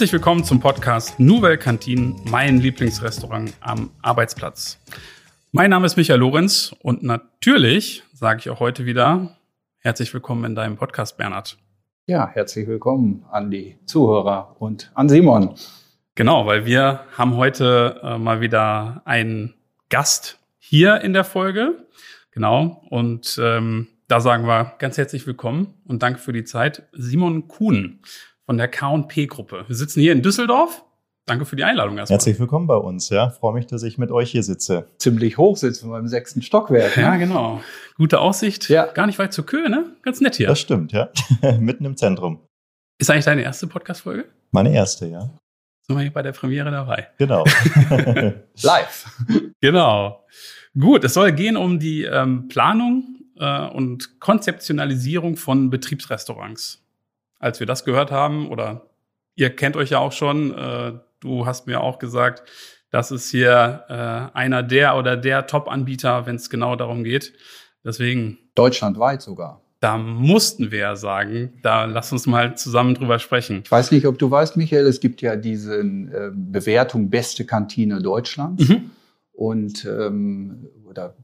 Herzlich willkommen zum Podcast Nouvelle Canteen, mein Lieblingsrestaurant am Arbeitsplatz. Mein Name ist Michael Lorenz und natürlich sage ich auch heute wieder herzlich willkommen in deinem Podcast, Bernhard. Ja, herzlich willkommen an die Zuhörer und an Simon. Genau, weil wir haben heute äh, mal wieder einen Gast hier in der Folge. Genau, und ähm, da sagen wir ganz herzlich willkommen und danke für die Zeit. Simon Kuhn von der K&P-Gruppe. Wir sitzen hier in Düsseldorf. Danke für die Einladung erstmal. Herzlich willkommen bei uns. Ja, freue mich, dass ich mit euch hier sitze. Ziemlich hoch sitzen wir im sechsten Stockwerk. Ne? Ja, genau. Gute Aussicht. Ja. Gar nicht weit zur Köhe, ne? Ganz nett hier. Das stimmt, ja. Mitten im Zentrum. Ist eigentlich deine erste Podcast-Folge? Meine erste, ja. Sind wir hier bei der Premiere dabei? Genau. Live. Genau. Gut, es soll gehen um die ähm, Planung äh, und Konzeptionalisierung von Betriebsrestaurants als wir das gehört haben, oder ihr kennt euch ja auch schon, äh, du hast mir auch gesagt, das ist hier äh, einer der oder der Top-Anbieter, wenn es genau darum geht. Deswegen. Deutschlandweit sogar. Da mussten wir ja sagen, da lass uns mal zusammen drüber sprechen. Ich weiß nicht, ob du weißt, Michael, es gibt ja diese äh, Bewertung beste Kantine Deutschlands. Mhm. Und ähm, oder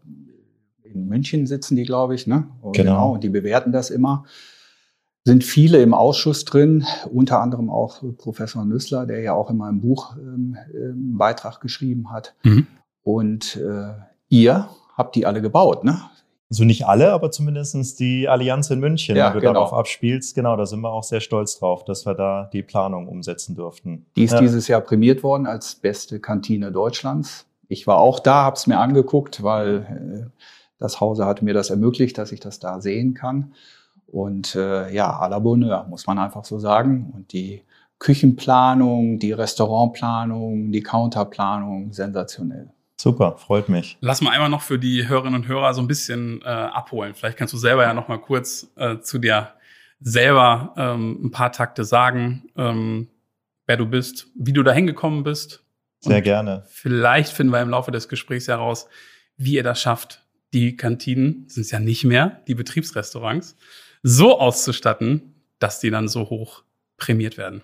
in München sitzen die, glaube ich, ne? Genau. genau. Und die bewerten das immer sind viele im Ausschuss drin, unter anderem auch Professor Nüssler, der ja auch in meinem Buch ähm, einen Beitrag geschrieben hat. Mhm. Und äh, ihr habt die alle gebaut, ne? Also nicht alle, aber zumindestens die Allianz in München, ja, wenn du genau. darauf abspielst. Genau, da sind wir auch sehr stolz drauf, dass wir da die Planung umsetzen durften. Die ist ja. dieses Jahr prämiert worden als beste Kantine Deutschlands. Ich war auch da, habe es mir angeguckt, weil äh, das Hause hat mir das ermöglicht, dass ich das da sehen kann. Und äh, ja, à la Bonheur, muss man einfach so sagen. Und die Küchenplanung, die Restaurantplanung, die Counterplanung, sensationell. Super, freut mich. Lass mal einmal noch für die Hörerinnen und Hörer so ein bisschen äh, abholen. Vielleicht kannst du selber ja noch mal kurz äh, zu dir selber ähm, ein paar Takte sagen, ähm, wer du bist, wie du da hingekommen bist. Sehr gerne. Vielleicht finden wir im Laufe des Gesprächs heraus, wie ihr das schafft. Die Kantinen sind es ja nicht mehr, die Betriebsrestaurants so auszustatten, dass die dann so hoch prämiert werden.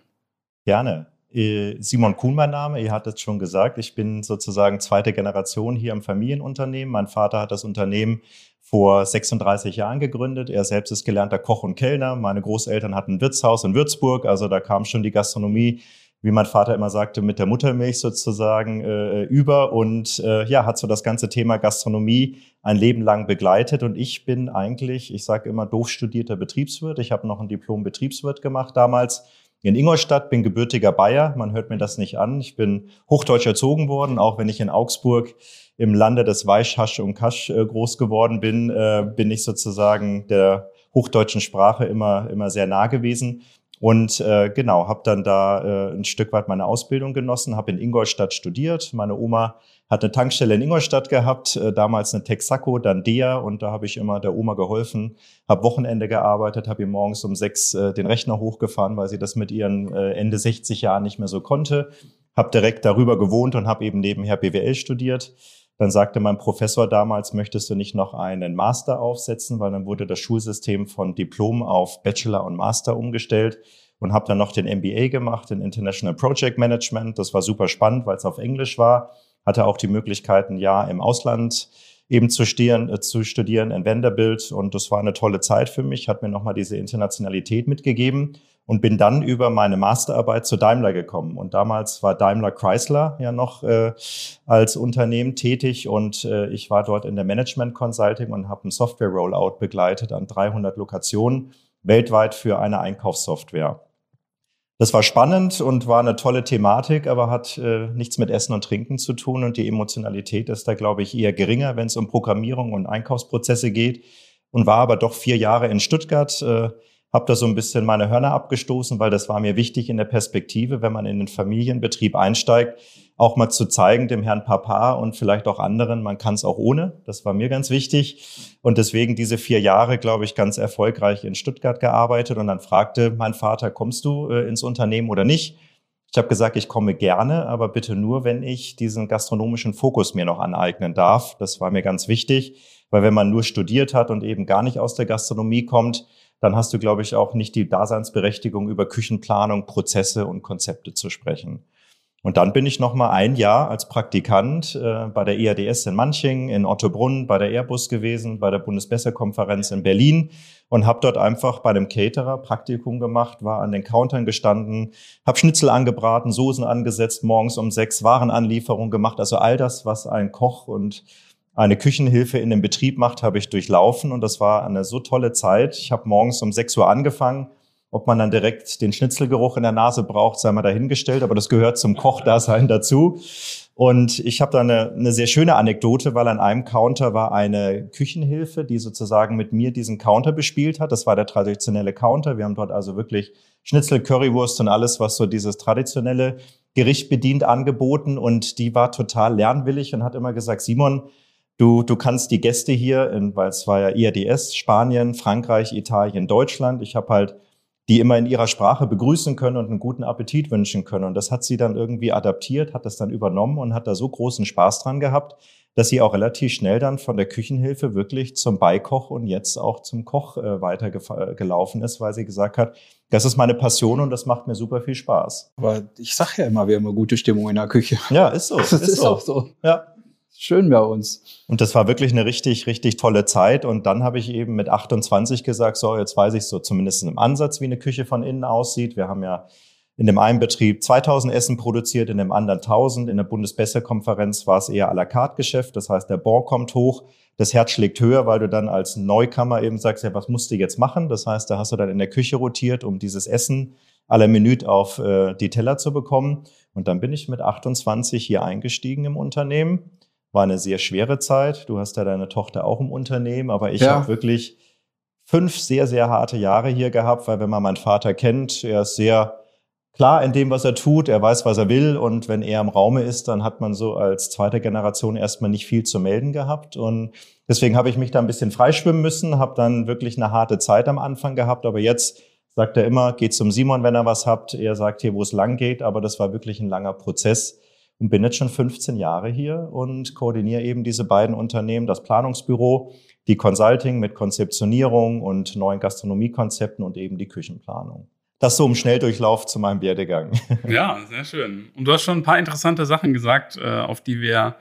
Gerne. Äh, Simon Kuhn mein Name, ihr hattet es schon gesagt, ich bin sozusagen zweite Generation hier im Familienunternehmen. Mein Vater hat das Unternehmen vor 36 Jahren gegründet. Er selbst ist gelernter Koch und Kellner. Meine Großeltern hatten ein Wirtshaus in Würzburg, also da kam schon die Gastronomie wie mein Vater immer sagte, mit der Muttermilch sozusagen äh, über und äh, ja, hat so das ganze Thema Gastronomie ein Leben lang begleitet. Und ich bin eigentlich, ich sage immer, doof studierter Betriebswirt. Ich habe noch ein Diplom Betriebswirt gemacht damals in Ingolstadt, bin gebürtiger Bayer. Man hört mir das nicht an. Ich bin hochdeutsch erzogen worden, auch wenn ich in Augsburg im Lande des Weichhasch und Kasch äh, groß geworden bin, äh, bin ich sozusagen der hochdeutschen Sprache immer, immer sehr nah gewesen. Und äh, genau, habe dann da äh, ein Stück weit meine Ausbildung genossen, habe in Ingolstadt studiert. Meine Oma hat eine Tankstelle in Ingolstadt gehabt, äh, damals eine Texaco, dann DEA und da habe ich immer der Oma geholfen, habe Wochenende gearbeitet, habe ihr morgens um sechs äh, den Rechner hochgefahren, weil sie das mit ihren äh, Ende 60 Jahren nicht mehr so konnte. Habe direkt darüber gewohnt und habe eben nebenher BWL studiert. Dann sagte mein Professor damals, möchtest du nicht noch einen Master aufsetzen, weil dann wurde das Schulsystem von Diplom auf Bachelor und Master umgestellt und habe dann noch den MBA gemacht in International Project Management. Das war super spannend, weil es auf Englisch war. Hatte auch die Möglichkeit, ein Jahr im Ausland eben zu studieren, äh, zu studieren in Vanderbilt. Und das war eine tolle Zeit für mich, hat mir nochmal diese Internationalität mitgegeben und bin dann über meine Masterarbeit zu Daimler gekommen. Und damals war Daimler Chrysler ja noch äh, als Unternehmen tätig und äh, ich war dort in der Management Consulting und habe einen Software Rollout begleitet an 300 Lokationen weltweit für eine Einkaufssoftware. Das war spannend und war eine tolle Thematik, aber hat äh, nichts mit Essen und Trinken zu tun und die Emotionalität ist da, glaube ich, eher geringer, wenn es um Programmierung und Einkaufsprozesse geht und war aber doch vier Jahre in Stuttgart. Äh, habe da so ein bisschen meine Hörner abgestoßen, weil das war mir wichtig in der Perspektive, wenn man in den Familienbetrieb einsteigt, auch mal zu zeigen dem Herrn Papa und vielleicht auch anderen, man kann es auch ohne. Das war mir ganz wichtig. Und deswegen diese vier Jahre, glaube ich, ganz erfolgreich in Stuttgart gearbeitet. Und dann fragte mein Vater, kommst du äh, ins Unternehmen oder nicht? Ich habe gesagt, ich komme gerne, aber bitte nur, wenn ich diesen gastronomischen Fokus mir noch aneignen darf. Das war mir ganz wichtig, weil wenn man nur studiert hat und eben gar nicht aus der Gastronomie kommt, dann hast du, glaube ich, auch nicht die Daseinsberechtigung, über Küchenplanung, Prozesse und Konzepte zu sprechen. Und dann bin ich noch mal ein Jahr als Praktikant äh, bei der EADS in Manching, in Ottobrunn, bei der Airbus gewesen, bei der Bundesbesserkonferenz in Berlin und habe dort einfach bei einem Caterer Praktikum gemacht, war an den Countern gestanden, habe Schnitzel angebraten, Soßen angesetzt, morgens um sechs Warenanlieferung gemacht. Also all das, was ein Koch und eine Küchenhilfe in dem Betrieb macht, habe ich durchlaufen und das war eine so tolle Zeit. Ich habe morgens um sechs Uhr angefangen, ob man dann direkt den Schnitzelgeruch in der Nase braucht, sei mal dahingestellt, aber das gehört zum Kochdasein dazu. Und ich habe da eine, eine sehr schöne Anekdote, weil an einem Counter war eine Küchenhilfe, die sozusagen mit mir diesen Counter bespielt hat. Das war der traditionelle Counter. Wir haben dort also wirklich Schnitzel, Currywurst und alles, was so dieses traditionelle Gericht bedient, angeboten. Und die war total lernwillig und hat immer gesagt, Simon, Du, du kannst die Gäste hier, weil es war ja IRDS, Spanien, Frankreich, Italien, Deutschland. Ich habe halt die immer in ihrer Sprache begrüßen können und einen guten Appetit wünschen können. Und das hat sie dann irgendwie adaptiert, hat das dann übernommen und hat da so großen Spaß dran gehabt, dass sie auch relativ schnell dann von der Küchenhilfe wirklich zum Beikoch und jetzt auch zum Koch äh, weitergelaufen ist, weil sie gesagt hat, das ist meine Passion und das macht mir super viel Spaß. Aber ich sag ja immer, wir haben eine gute Stimmung in der Küche. Ja, ist so. Das ist, ist so. auch so. Ja schön bei uns. Und das war wirklich eine richtig, richtig tolle Zeit. Und dann habe ich eben mit 28 gesagt, so, jetzt weiß ich so zumindest im Ansatz, wie eine Küche von innen aussieht. Wir haben ja in dem einen Betrieb 2000 Essen produziert, in dem anderen 1000. In der Bundesbesserkonferenz war es eher à la carte Geschäft. Das heißt, der Bon kommt hoch, das Herz schlägt höher, weil du dann als Neukammer eben sagst, ja, was musst du jetzt machen? Das heißt, da hast du dann in der Küche rotiert, um dieses Essen aller Minute auf äh, die Teller zu bekommen. Und dann bin ich mit 28 hier eingestiegen im Unternehmen war eine sehr schwere Zeit. Du hast ja deine Tochter auch im Unternehmen, aber ich ja. habe wirklich fünf sehr, sehr harte Jahre hier gehabt, weil wenn man meinen Vater kennt, er ist sehr klar in dem, was er tut, er weiß, was er will. Und wenn er im Raume ist, dann hat man so als zweite Generation erstmal nicht viel zu melden gehabt. Und deswegen habe ich mich da ein bisschen freischwimmen müssen, habe dann wirklich eine harte Zeit am Anfang gehabt, aber jetzt sagt er immer, geht zum Simon, wenn er was habt, er sagt hier, wo es lang geht, aber das war wirklich ein langer Prozess und bin jetzt schon 15 Jahre hier und koordiniere eben diese beiden Unternehmen, das Planungsbüro, die Consulting mit Konzeptionierung und neuen Gastronomiekonzepten und eben die Küchenplanung. Das so im Schnelldurchlauf zu meinem Werdegang. Ja, sehr schön. Und du hast schon ein paar interessante Sachen gesagt, äh, auf die wir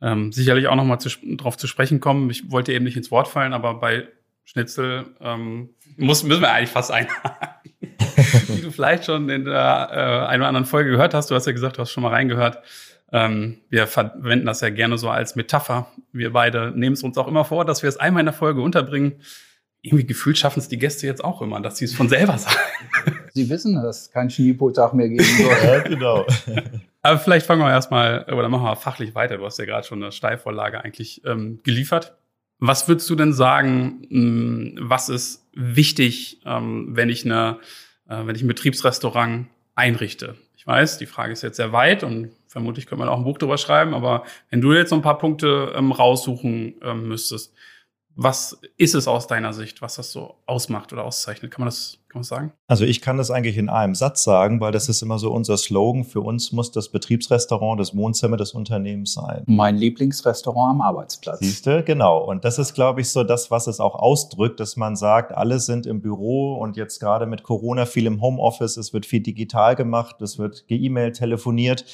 ähm, sicherlich auch nochmal drauf zu sprechen kommen. Ich wollte eben nicht ins Wort fallen, aber bei Schnitzel ähm, muss, müssen wir eigentlich fast einhaken. Wie du vielleicht schon in der äh, einen oder anderen Folge gehört hast, du hast ja gesagt, du hast schon mal reingehört. Ähm, wir verwenden das ja gerne so als Metapher. Wir beide nehmen es uns auch immer vor, dass wir es einmal in der Folge unterbringen. Irgendwie gefühlt schaffen es die Gäste jetzt auch immer, dass sie es von selber sagen. Sie wissen, dass es keinen Schneepotag mehr geben soll. ja, genau. Aber vielleicht fangen wir erstmal, oder machen wir fachlich weiter. Du hast ja gerade schon eine Steilvorlage eigentlich ähm, geliefert. Was würdest du denn sagen, hm, was ist wichtig, ähm, wenn ich eine, äh, wenn ich ein Betriebsrestaurant einrichte? Ich weiß, die Frage ist jetzt sehr weit und vermutlich könnte man auch ein Buch drüber schreiben, aber wenn du jetzt so ein paar Punkte ähm, raussuchen ähm, müsstest, was ist es aus deiner Sicht, was das so ausmacht oder auszeichnet? Kann man das, kann man das sagen? Also ich kann das eigentlich in einem Satz sagen, weil das ist immer so unser Slogan. Für uns muss das Betriebsrestaurant das Wohnzimmer des Unternehmens sein. Mein Lieblingsrestaurant am Arbeitsplatz. Siehste, genau. Und das ist, glaube ich, so das, was es auch ausdrückt, dass man sagt, alle sind im Büro und jetzt gerade mit Corona viel im Homeoffice, es wird viel digital gemacht, es wird ge-E-Mail, telefoniert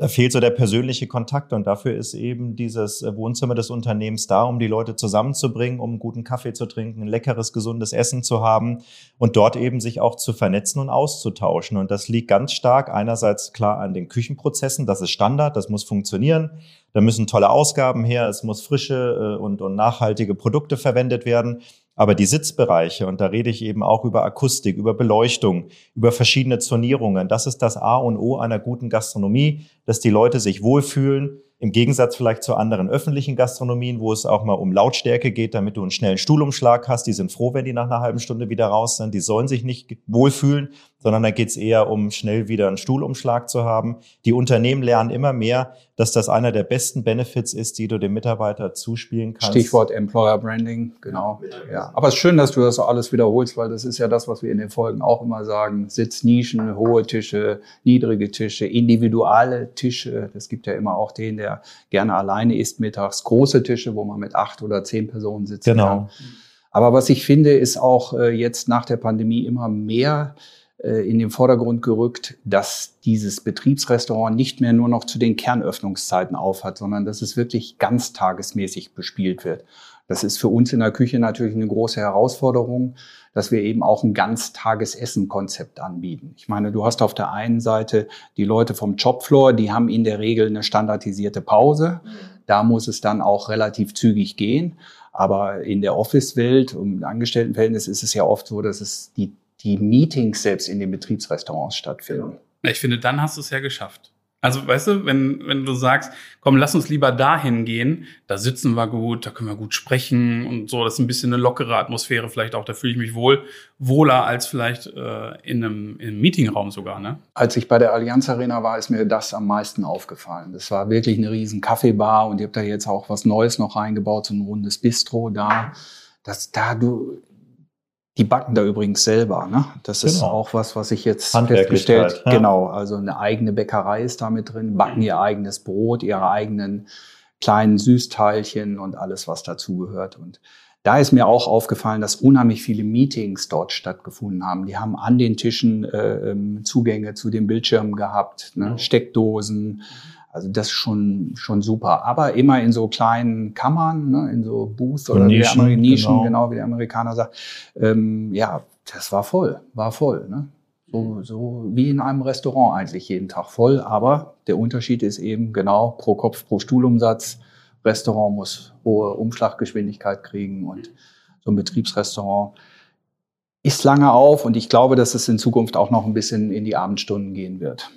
da fehlt so der persönliche Kontakt und dafür ist eben dieses äh, Wohnzimmer des Unternehmens da, um die Leute zusammenzubringen, um guten Kaffee zu trinken, ein leckeres, gesundes Essen zu haben und dort eben sich auch zu vernetzen und auszutauschen. Und das liegt ganz stark einerseits klar an den Küchenprozessen, das ist Standard, das muss funktionieren. Da müssen tolle Ausgaben her, es muss frische äh, und, und nachhaltige Produkte verwendet werden. Aber die Sitzbereiche, und da rede ich eben auch über Akustik, über Beleuchtung, über verschiedene Zonierungen, das ist das A und O einer guten Gastronomie, dass die Leute sich wohlfühlen, im Gegensatz vielleicht zu anderen öffentlichen Gastronomien, wo es auch mal um Lautstärke geht, damit du einen schnellen Stuhlumschlag hast. Die sind froh, wenn die nach einer halben Stunde wieder raus sind. Die sollen sich nicht wohlfühlen, sondern da geht es eher um schnell wieder einen Stuhlumschlag zu haben. Die Unternehmen lernen immer mehr, dass das einer der besten Benefits ist, die du dem Mitarbeiter zuspielen kannst. Stichwort Employer Branding, genau. Ja. Aber es ist schön, dass du das alles wiederholst, weil das ist ja das, was wir in den Folgen auch immer sagen. Sitznischen, hohe Tische, niedrige Tische, individuelle Tische. Es gibt ja immer auch den, der gerne alleine isst mittags. Große Tische, wo man mit acht oder zehn Personen sitzt. Genau. Kann. Aber was ich finde, ist auch äh, jetzt nach der Pandemie immer mehr äh, in den Vordergrund gerückt, dass dieses Betriebsrestaurant nicht mehr nur noch zu den Kernöffnungszeiten aufhat, sondern dass es wirklich ganztagesmäßig bespielt wird. Das ist für uns in der Küche natürlich eine große Herausforderung, dass wir eben auch ein Ganztagesessen-Konzept anbieten. Ich meine, du hast auf der einen Seite die Leute vom Jobfloor, die haben in der Regel eine standardisierte Pause. Da muss es dann auch relativ zügig gehen. Aber in der Office-Welt und Angestelltenverhältnis ist es ja oft so, dass es die die Meetings selbst in den Betriebsrestaurants stattfinden. Ich finde, dann hast du es ja geschafft. Also, weißt du, wenn, wenn du sagst, komm, lass uns lieber dahin gehen, da sitzen wir gut, da können wir gut sprechen und so, das ist ein bisschen eine lockere Atmosphäre vielleicht auch, da fühle ich mich wohl, wohler als vielleicht äh, in, einem, in einem Meetingraum sogar, ne? Als ich bei der Allianz Arena war, ist mir das am meisten aufgefallen. Das war wirklich eine riesen Kaffeebar und ihr habt da jetzt auch was Neues noch reingebaut, so ein rundes Bistro da. Das, da du, die backen da übrigens selber. Ne? Das genau. ist auch was, was ich jetzt festgestellt. Ja. Genau, also eine eigene Bäckerei ist da mit drin, backen ihr eigenes Brot, ihre eigenen kleinen Süßteilchen und alles, was dazugehört. Und da ist mir auch aufgefallen, dass unheimlich viele Meetings dort stattgefunden haben. Die haben an den Tischen äh, ähm, Zugänge zu den Bildschirmen gehabt, ne? Steckdosen. Also das ist schon, schon super. Aber immer in so kleinen Kammern, ne, in so Booths oder Nischen, wie Nischen genau. genau. wie der Amerikaner sagt. Ähm, ja, das war voll, war voll. Ne? So, so wie in einem Restaurant eigentlich jeden Tag voll. Aber der Unterschied ist eben genau pro Kopf, pro Stuhlumsatz. Restaurant muss hohe Umschlaggeschwindigkeit kriegen und so ein Betriebsrestaurant ist lange auf und ich glaube, dass es in Zukunft auch noch ein bisschen in die Abendstunden gehen wird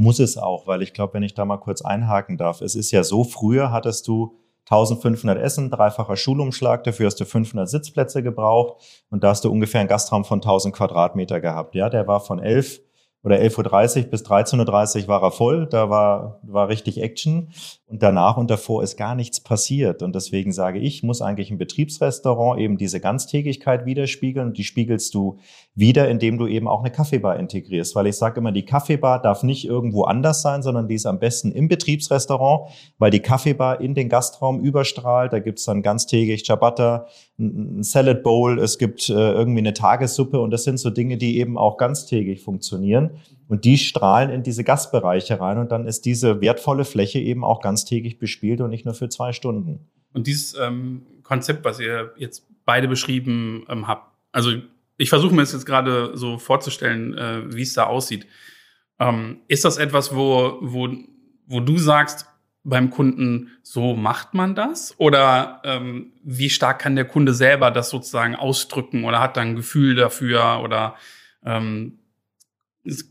muss es auch, weil ich glaube, wenn ich da mal kurz einhaken darf, es ist ja so, früher hattest du 1500 Essen, dreifacher Schulumschlag, dafür hast du 500 Sitzplätze gebraucht und da hast du ungefähr einen Gastraum von 1000 Quadratmeter gehabt. Ja, der war von 11 oder 11.30 Uhr bis 13.30 Uhr war er voll, da war, war richtig Action und danach und davor ist gar nichts passiert. Und deswegen sage ich, muss eigentlich ein Betriebsrestaurant eben diese Ganztägigkeit widerspiegeln und die spiegelst du wieder, indem du eben auch eine Kaffeebar integrierst. Weil ich sage immer, die Kaffeebar darf nicht irgendwo anders sein, sondern die ist am besten im Betriebsrestaurant, weil die Kaffeebar in den Gastraum überstrahlt. Da gibt's dann ganztägig Ciabatta, ein Salad Bowl, es gibt äh, irgendwie eine Tagessuppe und das sind so Dinge, die eben auch ganztägig funktionieren. Und die strahlen in diese Gastbereiche rein und dann ist diese wertvolle Fläche eben auch ganztägig bespielt und nicht nur für zwei Stunden. Und dieses ähm, Konzept, was ihr jetzt beide beschrieben ähm, habt, also ich versuche mir das jetzt gerade so vorzustellen, äh, wie es da aussieht. Ähm, ist das etwas, wo, wo, wo du sagst, beim Kunden, so macht man das? Oder ähm, wie stark kann der Kunde selber das sozusagen ausdrücken oder hat da ein Gefühl dafür oder ähm,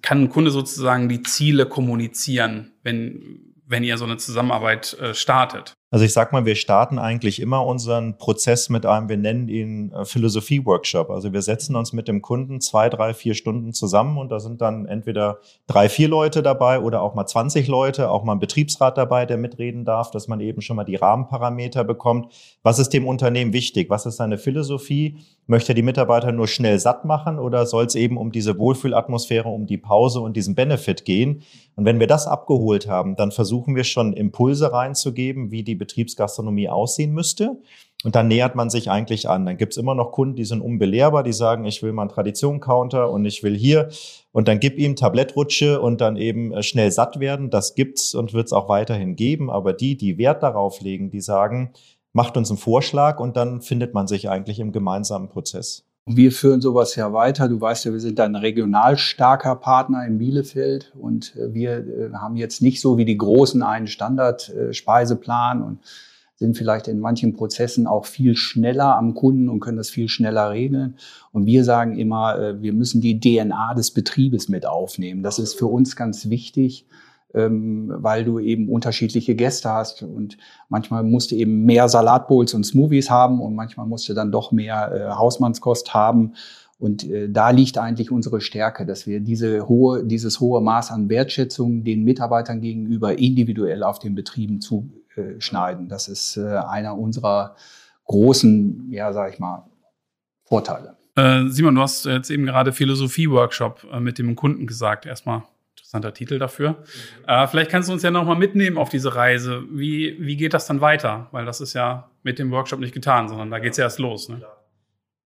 kann ein Kunde sozusagen die Ziele kommunizieren, wenn, wenn ihr so eine Zusammenarbeit äh, startet? Also ich sag mal, wir starten eigentlich immer unseren Prozess mit einem, wir nennen ihn äh, Philosophie-Workshop. Also wir setzen uns mit dem Kunden zwei, drei, vier Stunden zusammen und da sind dann entweder drei, vier Leute dabei oder auch mal 20 Leute, auch mal ein Betriebsrat dabei, der mitreden darf, dass man eben schon mal die Rahmenparameter bekommt. Was ist dem Unternehmen wichtig? Was ist seine Philosophie? Möchte die Mitarbeiter nur schnell satt machen oder soll es eben um diese Wohlfühlatmosphäre, um die Pause und diesen Benefit gehen? Und wenn wir das abgeholt haben, dann versuchen wir schon Impulse reinzugeben, wie die Betriebsgastronomie aussehen müsste. Und dann nähert man sich eigentlich an. Dann gibt's immer noch Kunden, die sind unbelehrbar, die sagen, ich will mal einen Tradition-Counter und ich will hier. Und dann gib ihm Tablettrutsche und dann eben äh, schnell satt werden. Das gibt's und wird's auch weiterhin geben. Aber die, die Wert darauf legen, die sagen, macht uns einen Vorschlag und dann findet man sich eigentlich im gemeinsamen Prozess. Wir führen sowas ja weiter. Du weißt ja, wir sind ein regional starker Partner in Bielefeld und äh, wir äh, haben jetzt nicht so wie die Großen einen Standard-Speiseplan und sind vielleicht in manchen Prozessen auch viel schneller am Kunden und können das viel schneller regeln. Und wir sagen immer, äh, wir müssen die DNA des Betriebes mit aufnehmen. Das ist für uns ganz wichtig ähm, weil du eben unterschiedliche Gäste hast und manchmal musst du eben mehr Salatbowls und Smoothies haben und manchmal musst du dann doch mehr äh, Hausmannskost haben. Und äh, da liegt eigentlich unsere Stärke, dass wir diese hohe, dieses hohe Maß an Wertschätzung den Mitarbeitern gegenüber individuell auf den Betrieben zuschneiden. Das ist äh, einer unserer großen, ja, sag ich mal, Vorteile. Äh, Simon, du hast jetzt eben gerade Philosophie-Workshop äh, mit dem Kunden gesagt. Erstmal interessanter Titel dafür. Äh, vielleicht kannst du uns ja nochmal mitnehmen auf diese Reise. Wie, wie geht das dann weiter? Weil das ist ja mit dem Workshop nicht getan, sondern da geht es ja erst los. Ne?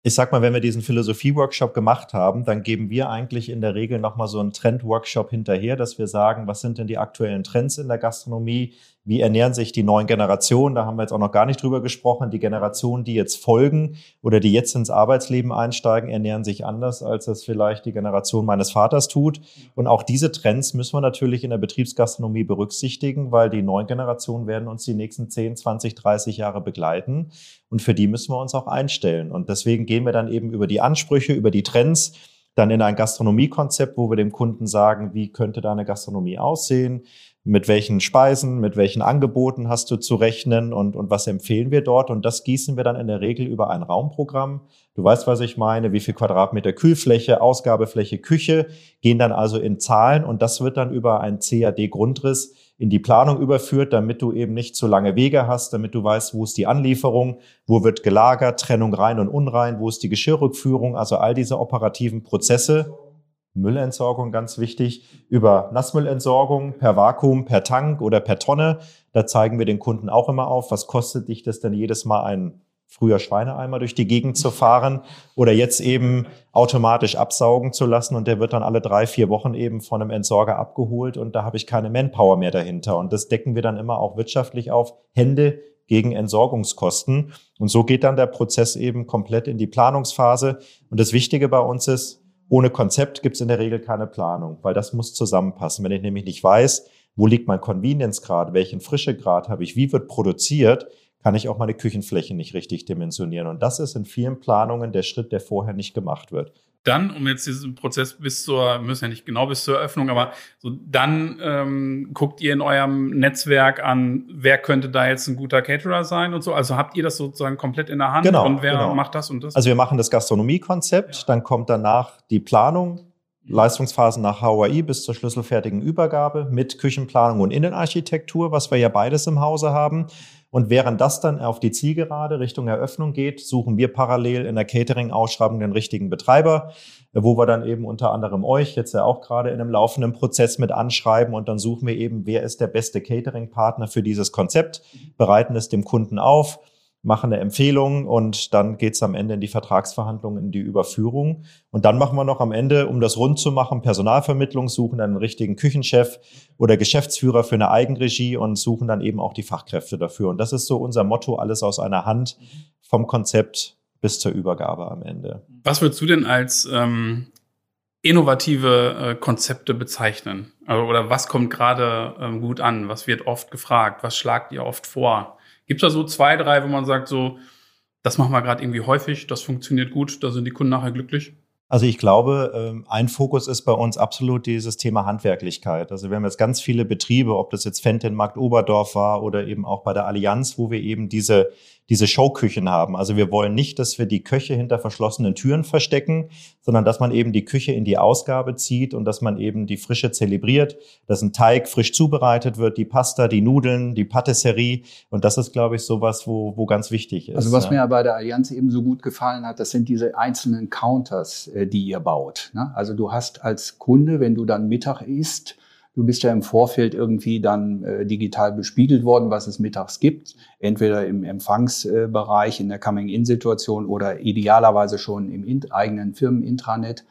ich sag mal, wenn wir diesen Philosophie-Workshop gemacht haben, dann geben wir eigentlich in der Regel nochmal so einen Trend-Workshop hinterher, dass wir sagen, was sind denn die aktuellen Trends in der Gastronomie? Wie ernähren sich die neuen Generationen? Da haben wir jetzt auch noch gar nicht drüber gesprochen. Die Generationen, die jetzt folgen oder die jetzt ins Arbeitsleben einsteigen, ernähren sich anders, als das vielleicht die Generation meines Vaters tut. Und auch diese Trends müssen wir natürlich in der Betriebsgastronomie berücksichtigen, weil die neuen Generationen werden uns die nächsten 10, 20, 30 Jahre begleiten. Und für die müssen wir uns auch einstellen. Und deswegen gehen wir dann eben über die Ansprüche, über die Trends, dann in ein Gastronomiekonzept, wo wir dem Kunden sagen, wie könnte deine Gastronomie aussehen? Mit welchen Speisen, mit welchen Angeboten hast du zu rechnen und, und was empfehlen wir dort. Und das gießen wir dann in der Regel über ein Raumprogramm. Du weißt, was ich meine, wie viel Quadratmeter Kühlfläche, Ausgabefläche, Küche gehen dann also in Zahlen und das wird dann über einen CAD-Grundriss in die Planung überführt, damit du eben nicht zu lange Wege hast, damit du weißt, wo ist die Anlieferung, wo wird gelagert, Trennung rein und unrein, wo ist die Geschirrrückführung, also all diese operativen Prozesse Müllentsorgung ganz wichtig, über Nassmüllentsorgung per Vakuum, per Tank oder per Tonne. Da zeigen wir den Kunden auch immer auf, was kostet dich das denn jedes Mal ein früher Schweineeimer durch die Gegend zu fahren oder jetzt eben automatisch absaugen zu lassen und der wird dann alle drei, vier Wochen eben von einem Entsorger abgeholt und da habe ich keine Manpower mehr dahinter. Und das decken wir dann immer auch wirtschaftlich auf. Hände gegen Entsorgungskosten. Und so geht dann der Prozess eben komplett in die Planungsphase. Und das Wichtige bei uns ist, ohne Konzept gibt es in der Regel keine Planung, weil das muss zusammenpassen. Wenn ich nämlich nicht weiß, wo liegt mein Convenience-Grad, welchen Frischegrad habe ich, wie wird produziert, kann ich auch meine Küchenfläche nicht richtig dimensionieren. Und das ist in vielen Planungen der Schritt, der vorher nicht gemacht wird dann, um jetzt diesen Prozess bis zur, müssen ja nicht genau bis zur Eröffnung, aber so dann ähm, guckt ihr in eurem Netzwerk an, wer könnte da jetzt ein guter Caterer sein und so. Also habt ihr das sozusagen komplett in der Hand genau, und wer genau. macht das und das? Also wir machen das Gastronomiekonzept, ja. dann kommt danach die Planung, Leistungsphasen nach HOI bis zur schlüsselfertigen Übergabe mit Küchenplanung und Innenarchitektur, was wir ja beides im Hause haben. Und während das dann auf die Zielgerade Richtung Eröffnung geht, suchen wir parallel in der Catering-Ausschreibung den richtigen Betreiber, wo wir dann eben unter anderem euch jetzt ja auch gerade in einem laufenden Prozess mit anschreiben und dann suchen wir eben, wer ist der beste Catering-Partner für dieses Konzept, bereiten es dem Kunden auf machen eine Empfehlung und dann geht's am Ende in die Vertragsverhandlungen, in die Überführung. Und dann machen wir noch am Ende, um das rund zu machen, Personalvermittlung, suchen einen richtigen Küchenchef oder Geschäftsführer für eine Eigenregie und suchen dann eben auch die Fachkräfte dafür. Und das ist so unser Motto, alles aus einer Hand, vom Konzept bis zur Übergabe am Ende. Was würdest du denn als ähm, innovative äh, Konzepte bezeichnen? Also, oder was kommt gerade ähm, gut an? Was wird oft gefragt? Was schlagt ihr oft vor? Gibt es da so zwei, drei, wo man sagt, so, das machen wir gerade irgendwie häufig, das funktioniert gut, da sind die Kunden nachher glücklich? Also ich glaube, ähm, ein Fokus ist bei uns absolut dieses Thema Handwerklichkeit. Also wir haben jetzt ganz viele Betriebe, ob das jetzt Fenton Markt Oberdorf war oder eben auch bei der Allianz, wo wir eben diese diese Showküchen haben. Also wir wollen nicht, dass wir die Köche hinter verschlossenen Türen verstecken, sondern dass man eben die Küche in die Ausgabe zieht und dass man eben die Frische zelebriert, dass ein Teig frisch zubereitet wird, die Pasta, die Nudeln, die Patisserie. Und das ist, glaube ich, sowas, wo, wo ganz wichtig ist. Also was ne? mir bei der Allianz eben so gut gefallen hat, das sind diese einzelnen Counters, äh, die ihr baut. Ne? Also du hast als Kunde, wenn du dann Mittag isst, Du bist ja im Vorfeld irgendwie dann äh, digital bespiegelt worden, was es mittags gibt, entweder im Empfangsbereich, in der Coming-in-Situation oder idealerweise schon im eigenen Firmen-Intranet.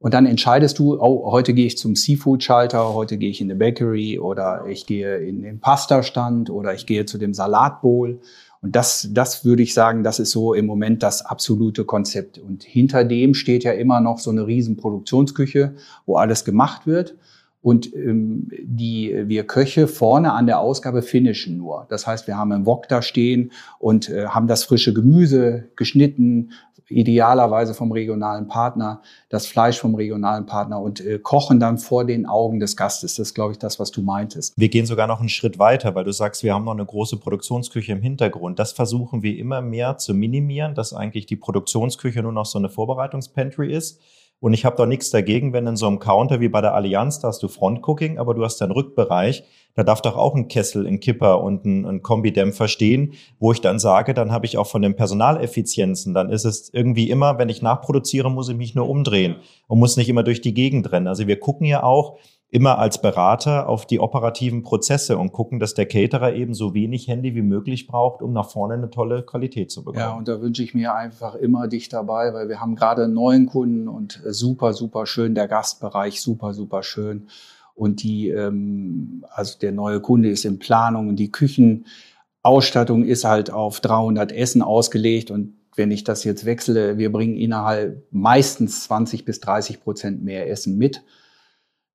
Und dann entscheidest du, oh, heute gehe ich zum Seafood-Schalter, heute gehe ich in eine Bakery oder ich gehe in den Pasta-Stand oder ich gehe zu dem Salatbowl. Und das, das würde ich sagen, das ist so im Moment das absolute Konzept. Und hinter dem steht ja immer noch so eine riesen Produktionsküche, wo alles gemacht wird. Und ähm, die wir Köche vorne an der Ausgabe finishen nur. Das heißt, wir haben einen Wok da stehen und äh, haben das frische Gemüse geschnitten, idealerweise vom regionalen Partner, das Fleisch vom regionalen Partner und äh, kochen dann vor den Augen des Gastes. Das ist, glaube ich, das, was du meintest. Wir gehen sogar noch einen Schritt weiter, weil du sagst, wir haben noch eine große Produktionsküche im Hintergrund. Das versuchen wir immer mehr zu minimieren, dass eigentlich die Produktionsküche nur noch so eine Vorbereitungspantry ist und ich habe da nichts dagegen, wenn in so einem Counter wie bei der Allianz, da hast du Frontcooking, aber du hast deinen Rückbereich, da darf doch auch ein Kessel, ein Kipper und ein, ein Kombidämpfer stehen, wo ich dann sage, dann habe ich auch von den Personaleffizienzen, dann ist es irgendwie immer, wenn ich nachproduziere, muss ich mich nur umdrehen und muss nicht immer durch die Gegend rennen. Also wir gucken ja auch, immer als Berater auf die operativen Prozesse und gucken, dass der Caterer eben so wenig Handy wie möglich braucht, um nach vorne eine tolle Qualität zu bekommen. Ja, und da wünsche ich mir einfach immer dich dabei, weil wir haben gerade einen neuen Kunden und super, super schön, der Gastbereich super, super schön. Und die, ähm, also der neue Kunde ist in Planung und die Küchenausstattung ist halt auf 300 Essen ausgelegt und wenn ich das jetzt wechsle, wir bringen innerhalb meistens 20 bis 30 Prozent mehr Essen mit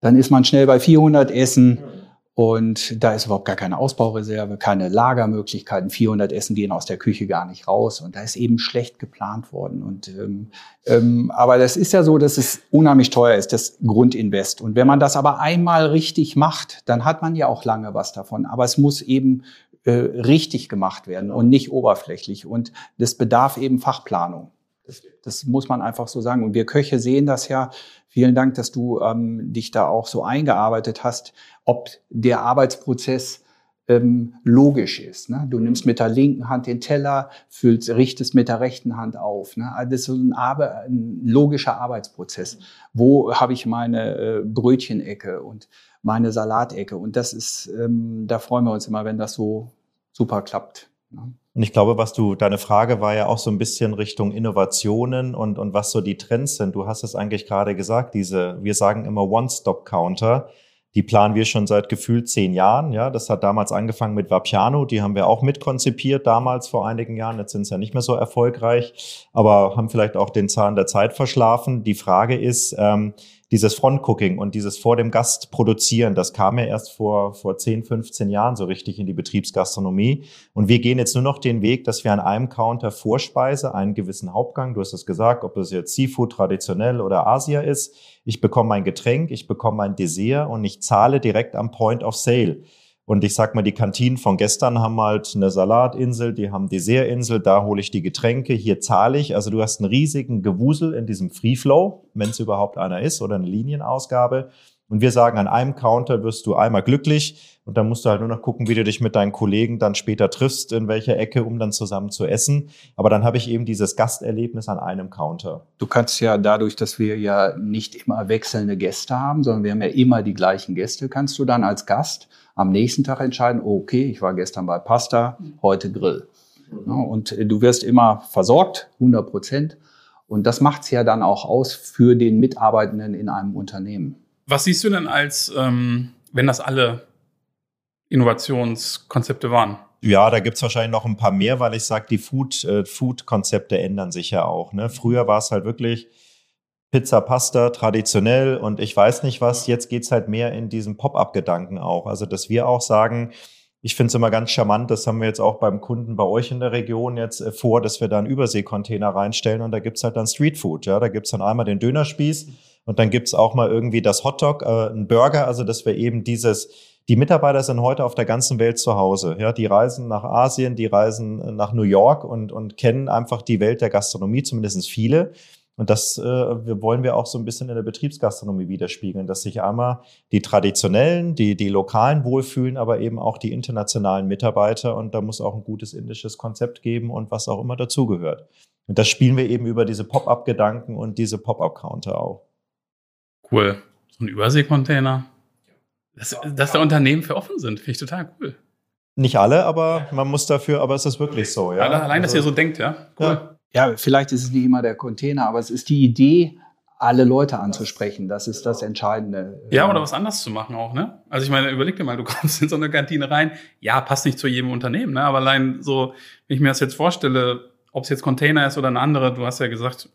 dann ist man schnell bei 400 Essen und da ist überhaupt gar keine Ausbaureserve, keine Lagermöglichkeiten. 400 Essen gehen aus der Küche gar nicht raus und da ist eben schlecht geplant worden. Und ähm, ähm, aber das ist ja so, dass es unheimlich teuer ist, das Grundinvest. Und wenn man das aber einmal richtig macht, dann hat man ja auch lange was davon. Aber es muss eben äh, richtig gemacht werden und nicht oberflächlich. Und das bedarf eben Fachplanung. Das, das muss man einfach so sagen. Und wir Köche sehen das ja. Vielen Dank, dass du ähm, dich da auch so eingearbeitet hast, ob der Arbeitsprozess ähm, logisch ist. Ne? Du nimmst mit der linken Hand den Teller, füllst, richtest mit der rechten Hand auf. Ne? Also das ist so ein, Arbe ein logischer Arbeitsprozess. Wo habe ich meine äh, Brötchenecke und meine Salatecke? Und das ist, ähm, da freuen wir uns immer, wenn das so super klappt. Und ich glaube, was du, deine Frage war ja auch so ein bisschen Richtung Innovationen und, und was so die Trends sind. Du hast es eigentlich gerade gesagt, diese, wir sagen immer One-Stop-Counter. Die planen wir schon seit gefühlt zehn Jahren. Ja, das hat damals angefangen mit Vapiano. Die haben wir auch mitkonzipiert damals vor einigen Jahren. Jetzt sind sie ja nicht mehr so erfolgreich, aber haben vielleicht auch den Zahn der Zeit verschlafen. Die Frage ist, ähm, dieses Frontcooking und dieses vor dem Gast produzieren, das kam ja erst vor, vor 10, 15 Jahren so richtig in die Betriebsgastronomie. Und wir gehen jetzt nur noch den Weg, dass wir an einem Counter Vorspeise, einen gewissen Hauptgang, du hast es gesagt, ob das jetzt Seafood traditionell oder Asia ist, ich bekomme mein Getränk, ich bekomme mein Dessert und ich zahle direkt am Point of Sale. Und ich sag mal, die Kantinen von gestern haben halt eine Salatinsel, die haben Dessertinsel, da hole ich die Getränke, hier zahle ich. Also du hast einen riesigen Gewusel in diesem Free Flow, wenn es überhaupt einer ist, oder eine Linienausgabe. Und wir sagen, an einem Counter wirst du einmal glücklich und dann musst du halt nur noch gucken, wie du dich mit deinen Kollegen dann später triffst, in welcher Ecke, um dann zusammen zu essen. Aber dann habe ich eben dieses Gasterlebnis an einem Counter. Du kannst ja dadurch, dass wir ja nicht immer wechselnde Gäste haben, sondern wir haben ja immer die gleichen Gäste, kannst du dann als Gast am nächsten Tag entscheiden, oh, okay, ich war gestern bei Pasta, heute Grill. und äh, du wirst immer versorgt, 100 Prozent. Und das macht es ja dann auch aus für den Mitarbeitenden in einem Unternehmen. Was siehst du denn als, ähm, wenn das alle Innovationskonzepte waren? Ja, da gibt's wahrscheinlich noch ein paar mehr, weil ich sage, die Food, äh, Food-Konzepte ändern sich ja auch. Ne? Früher war es halt wirklich, Pizza, Pasta, traditionell und ich weiß nicht was. Jetzt geht's halt mehr in diesen Pop-up-Gedanken auch. Also, dass wir auch sagen, ich finde es immer ganz charmant, das haben wir jetzt auch beim Kunden bei euch in der Region jetzt äh, vor, dass wir da einen Überseekontainer reinstellen und da gibt's halt dann Streetfood. Ja, da gibt's dann einmal den Dönerspieß und dann gibt's auch mal irgendwie das Hotdog, äh, einen Burger, also dass wir eben dieses, die Mitarbeiter sind heute auf der ganzen Welt zu Hause. Ja, die reisen nach Asien, die reisen äh, nach New York und, und kennen einfach die Welt der Gastronomie, zumindest viele. Und das äh, wollen wir auch so ein bisschen in der Betriebsgastronomie widerspiegeln, dass sich einmal die traditionellen, die, die lokalen wohlfühlen, aber eben auch die internationalen Mitarbeiter. Und da muss auch ein gutes indisches Konzept geben und was auch immer dazugehört. Und das spielen wir eben über diese Pop-up-Gedanken und diese Pop-up-Counter auch. Cool. So ein Überseekontainer. Dass, dass da Unternehmen für offen sind, finde ich total cool. Nicht alle, aber man muss dafür, aber es ist wirklich so, ja. Allein, dass also, ihr so denkt, ja. Cool. Ja ja, vielleicht ist es nicht immer der Container, aber es ist die Idee, alle Leute anzusprechen. Das ist das Entscheidende. Ja, oder was anders zu machen auch, ne? Also ich meine, überleg dir mal, du kommst in so eine Kantine rein. Ja, passt nicht zu jedem Unternehmen, ne? Aber allein so, wenn ich mir das jetzt vorstelle, ob es jetzt Container ist oder eine andere, du hast ja gesagt,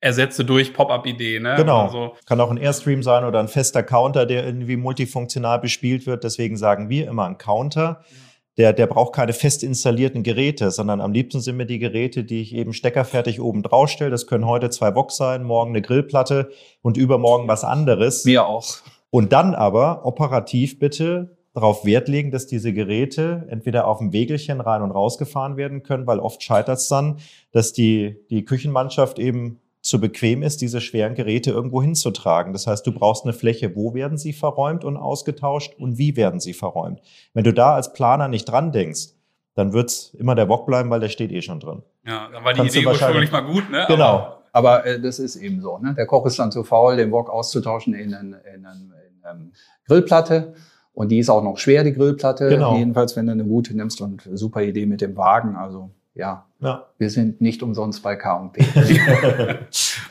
ersetze durch Pop-up-Idee, ne? Genau. Also, Kann auch ein Airstream sein oder ein fester Counter, der irgendwie multifunktional bespielt wird. Deswegen sagen wir immer ein Counter. Ja der, der braucht keine fest installierten Geräte, sondern am liebsten sind mir die Geräte, die ich eben steckerfertig oben drauf stelle. Das können heute zwei Box sein, morgen eine Grillplatte und übermorgen was anderes. Mir auch. Und dann aber operativ bitte darauf Wert legen, dass diese Geräte entweder auf dem Wegelchen rein und rausgefahren werden können, weil oft scheitert es dann, dass die, die Küchenmannschaft eben zu bequem ist, diese schweren Geräte irgendwo hinzutragen. Das heißt, du brauchst eine Fläche, wo werden sie verräumt und ausgetauscht und wie werden sie verräumt. Wenn du da als Planer nicht dran denkst, dann wird's immer der Bock bleiben, weil der steht eh schon drin. Ja, dann war die Kannst Idee ursprünglich mal gut, ne? Genau. Aber, aber äh, das ist eben so. Ne? Der Koch ist dann zu faul, den Wok auszutauschen in in ähm, Grillplatte. Und die ist auch noch schwer, die Grillplatte. Genau. Jedenfalls, wenn du eine gute nimmst und super Idee mit dem Wagen. Also ja, Ja. wir sind nicht umsonst bei K&P.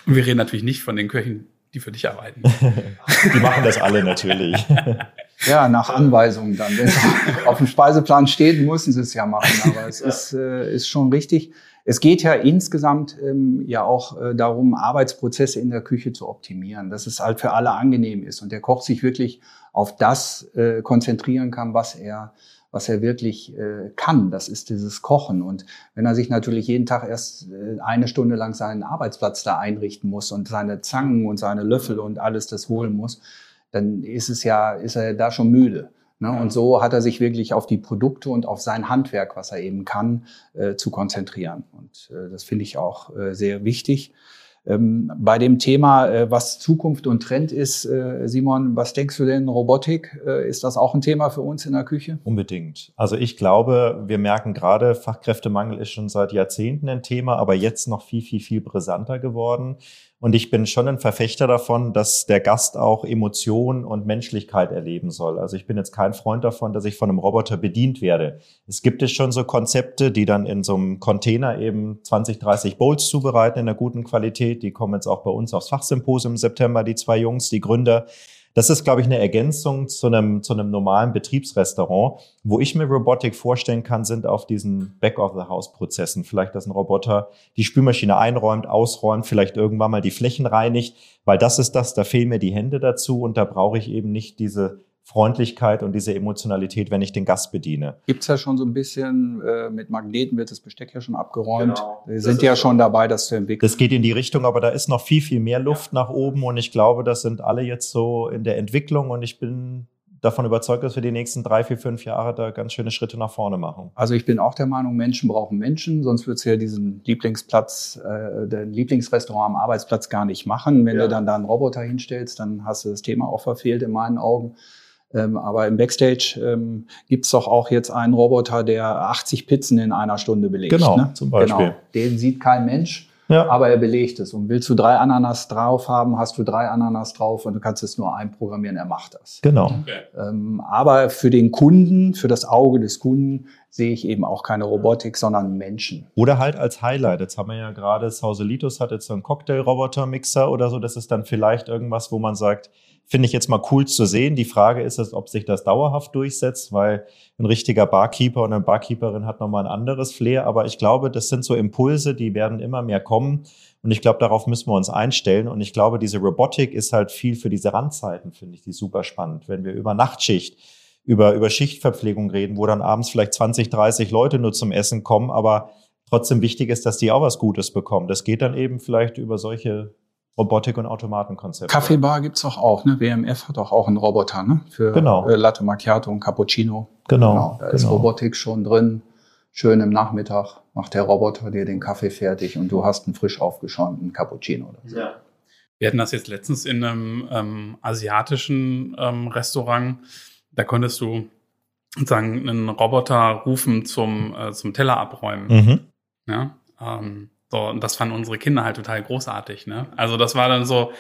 Und wir reden natürlich nicht von den Köchen, die für dich arbeiten. Die machen das alle natürlich. Ja, nach Anweisung dann. Wenn es auf dem Speiseplan steht, müssen sie es ja machen. Aber es ist, äh, ist schon richtig. Es geht ja insgesamt ähm, ja auch äh, darum, Arbeitsprozesse in der Küche zu optimieren, dass es halt für alle angenehm ist und der Koch sich wirklich auf das äh, konzentrieren kann, was er was er wirklich äh, kann. Das ist dieses Kochen. Und wenn er sich natürlich jeden Tag erst äh, eine Stunde lang seinen Arbeitsplatz da einrichten muss und seine Zangen und seine Löffel und alles das holen muss, dann ist es ja, ist er da schon müde. Ne? Ja. Und so hat er sich wirklich auf die Produkte und auf sein Handwerk, was er eben kann, äh, zu konzentrieren. Und äh, das finde ich auch äh, sehr wichtig. Ähm, bei dem Thema, äh, was Zukunft und Trend ist, äh, Simon, was denkst du denn, Robotik, äh, ist das auch ein Thema für uns in der Küche? Unbedingt. Also ich glaube, wir merken gerade, Fachkräftemangel ist schon seit Jahrzehnten ein Thema, aber jetzt noch viel, viel, viel brisanter geworden. Und ich bin schon ein Verfechter davon, dass der Gast auch Emotion und Menschlichkeit erleben soll. Also ich bin jetzt kein Freund davon, dass ich von einem Roboter bedient werde. Es gibt es schon so Konzepte, die dann in so einem Container eben 20, 30 Bowls zubereiten in einer guten Qualität. Die kommen jetzt auch bei uns aufs Fachsymposium im September, die zwei Jungs, die Gründer. Das ist, glaube ich, eine Ergänzung zu einem, zu einem normalen Betriebsrestaurant. Wo ich mir Robotik vorstellen kann, sind auf diesen Back-of-the-House-Prozessen. Vielleicht, dass ein Roboter die Spülmaschine einräumt, ausräumt, vielleicht irgendwann mal die Flächen reinigt, weil das ist das, da fehlen mir die Hände dazu und da brauche ich eben nicht diese Freundlichkeit und diese Emotionalität, wenn ich den Gast bediene. Gibt's ja schon so ein bisschen, äh, mit Magneten wird das Besteck ja schon abgeräumt. Genau. Wir sind ja schon- dabei, das zu entwickeln. Das geht in die Richtung, aber da ist noch viel, viel mehr Luft nach oben und ich glaube, das sind alle jetzt so in der Entwicklung und ich bin davon überzeugt, dass wir die nächsten drei, vier, fünf Jahre da ganz schöne Schritte nach vorne machen. Also ich bin auch der Meinung, Menschen brauchen Menschen, sonst würd's ja diesen Lieblingsplatz, äh, den Lieblingsrestaurant am Arbeitsplatz gar nicht machen. Wenn Ja. du dann da einen Roboter hinstellst, dann hast du das Thema auch verfehlt in meinen Augen. Ähm, aber im Backstage ähm, gibt's doch auch jetzt einen Roboter, der 80 Pizzen in einer Stunde belegt. Genau, ne? zum Beispiel. Genau. Den sieht kein Mensch. Ja, Aber er belegt es. Und willst du drei Ananas drauf haben, hast du drei Ananas drauf und du kannst es nur einprogrammieren, er macht das. genau. Okay. Ähm, aber für den Kunden, für das Auge des Kunden, sehe ich eben auch keine Robotik, sondern Menschen. Oder halt als Highlight. Jetzt haben wir ja gerade, Sauselitos hat jetzt so einen Cocktail-Roboter-Mixer oder so. Das ist dann vielleicht irgendwas, wo man sagt, finde ich jetzt mal cool zu sehen. Die Frage ist es, ob sich das dauerhaft durchsetzt, weil ein richtiger Barkeeper und eine Barkeeperin hat nochmal ein anderes Flair. Aber ich glaube, das sind so Impulse, die werden immer mehr kommen. Und ich glaube, darauf müssen wir uns einstellen. Und ich glaube, diese Robotik ist halt viel für diese Randzeiten, finde ich die super spannend. Wenn wir über Nachtschicht, über, über Schichtverpflegung reden, wo dann abends vielleicht 20, 30 Leute nur zum Essen kommen, aber trotzdem wichtig ist, dass die auch was Gutes bekommen. Das geht dann eben vielleicht über solche Robotik- und Automatenkonzepte. Kaffeebar gibt's doch auch, ne? WMF hat doch auch einen Roboter, ne? Für Genau. äh, Latte Macchiato und Cappuccino. Genau. Da ist genau. Robotik schon drin. Schön im Nachmittag macht der Roboter dir den Kaffee fertig und du hast einen frisch aufgeschäumten Cappuccino. Oder so. Wir hatten das jetzt letztens in einem ähm, asiatischen ähm, Restaurant. Da konntest du sozusagen einen Roboter rufen zum, äh, zum Teller abräumen. Mhm. Ja? Ähm, so, und das fanden unsere Kinder halt total großartig. Ne? Also das war dann so,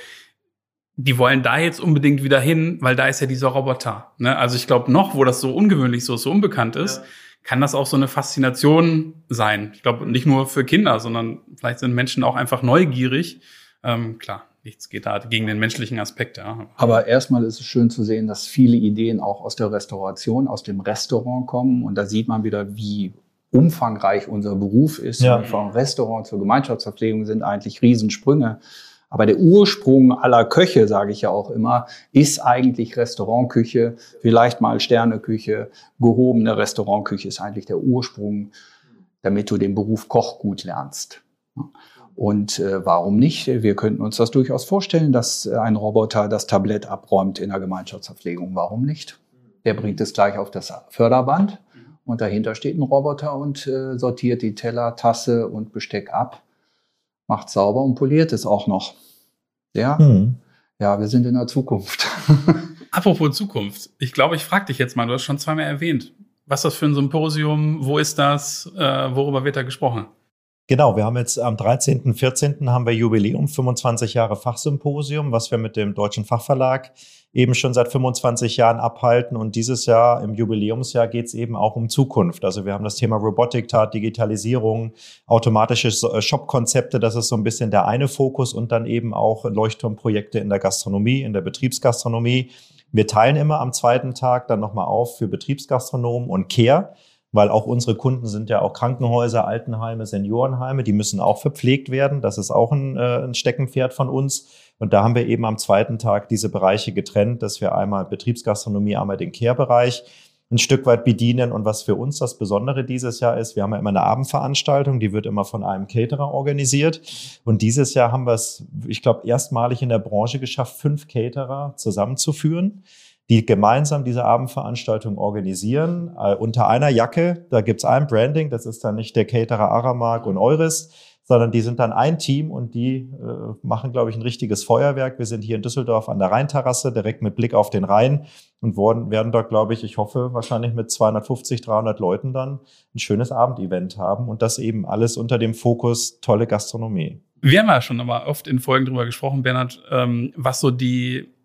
die wollen da jetzt unbedingt wieder hin, weil da ist ja dieser Roboter. Ne? Also ich glaube noch, wo das so ungewöhnlich so, so unbekannt ist, kann das auch so eine Faszination sein. Ich glaube nicht nur für Kinder, sondern vielleicht sind Menschen auch einfach neugierig. Ähm, klar, nichts geht da gegen den menschlichen Aspekt. Ja. Aber erstmal ist es schön zu sehen, dass viele Ideen auch aus der Restauration, aus dem Restaurant kommen. Und da sieht man wieder, wie umfangreich unser Beruf ist. Ja. Vom Restaurant zur Gemeinschaftsverpflegung sind eigentlich Riesensprünge. Aber der Ursprung aller Köche, sage ich ja auch immer, ist eigentlich Restaurantküche, vielleicht mal Sterneküche, gehobene Restaurantküche ist eigentlich der Ursprung, damit du den Beruf Koch gut lernst. Und äh, warum nicht? Wir könnten uns das durchaus vorstellen, dass ein Roboter das Tablett abräumt in der Gemeinschaftsverpflegung. Warum nicht? Der bringt es gleich auf das Förderband und dahinter steht ein Roboter und äh, sortiert die Teller, Tasse und Besteck ab, macht sauber und poliert es auch noch. Ja, Mhm. ja, wir sind in der Zukunft. Apropos Zukunft. Ich glaube, ich frage dich jetzt mal, du hast schon zweimal erwähnt. Was ist das für ein Symposium? Wo ist das? Äh, worüber wird da gesprochen? Genau, wir haben jetzt am 13., 14. haben wir Jubiläum, 25 Jahre Fachsymposium, was wir mit dem Deutschen Fachverlag eben schon seit 25 Jahren abhalten. Und dieses Jahr, im Jubiläumsjahr, geht es eben auch um Zukunft. Also wir haben das Thema Robotik, Tat, Digitalisierung, automatische äh, Shop-Konzepte, das ist so ein bisschen der eine Fokus und dann eben auch Leuchtturmprojekte in der Gastronomie, in der Betriebsgastronomie. Wir teilen immer am zweiten Tag dann nochmal auf für Betriebsgastronomen und Care weil auch unsere Kunden sind ja auch Krankenhäuser, Altenheime, Seniorenheime, die müssen auch verpflegt werden. Das ist auch ein, äh, ein Steckenpferd von uns. Und da haben wir eben am zweiten Tag diese Bereiche getrennt, dass wir einmal Betriebsgastronomie, einmal den Care-Bereich ein Stück weit bedienen. Und was für uns das Besondere dieses Jahr ist, wir haben ja immer eine Abendveranstaltung, die wird immer von einem Caterer organisiert. Und dieses Jahr haben wir es, ich glaube, erstmalig in der Branche geschafft, fünf Caterer zusammenzuführen die gemeinsam diese Abendveranstaltung organisieren, äh, unter einer Jacke. Da gibt's ein Branding, das ist dann nicht der Caterer Aramark und Euris, sondern die sind dann ein Team und die äh, machen, glaube ich, ein richtiges Feuerwerk. Wir sind hier in Düsseldorf an der Rheinterrasse, direkt mit Blick auf den Rhein und worden, werden dort, glaube ich, ich hoffe, wahrscheinlich mit 250, 300 Leuten dann ein schönes Abendevent haben und das eben alles unter dem Fokus tolle Gastronomie. Wir haben ja schon aber oft in Folgen drüber gesprochen, Bernhard, ähm, was so die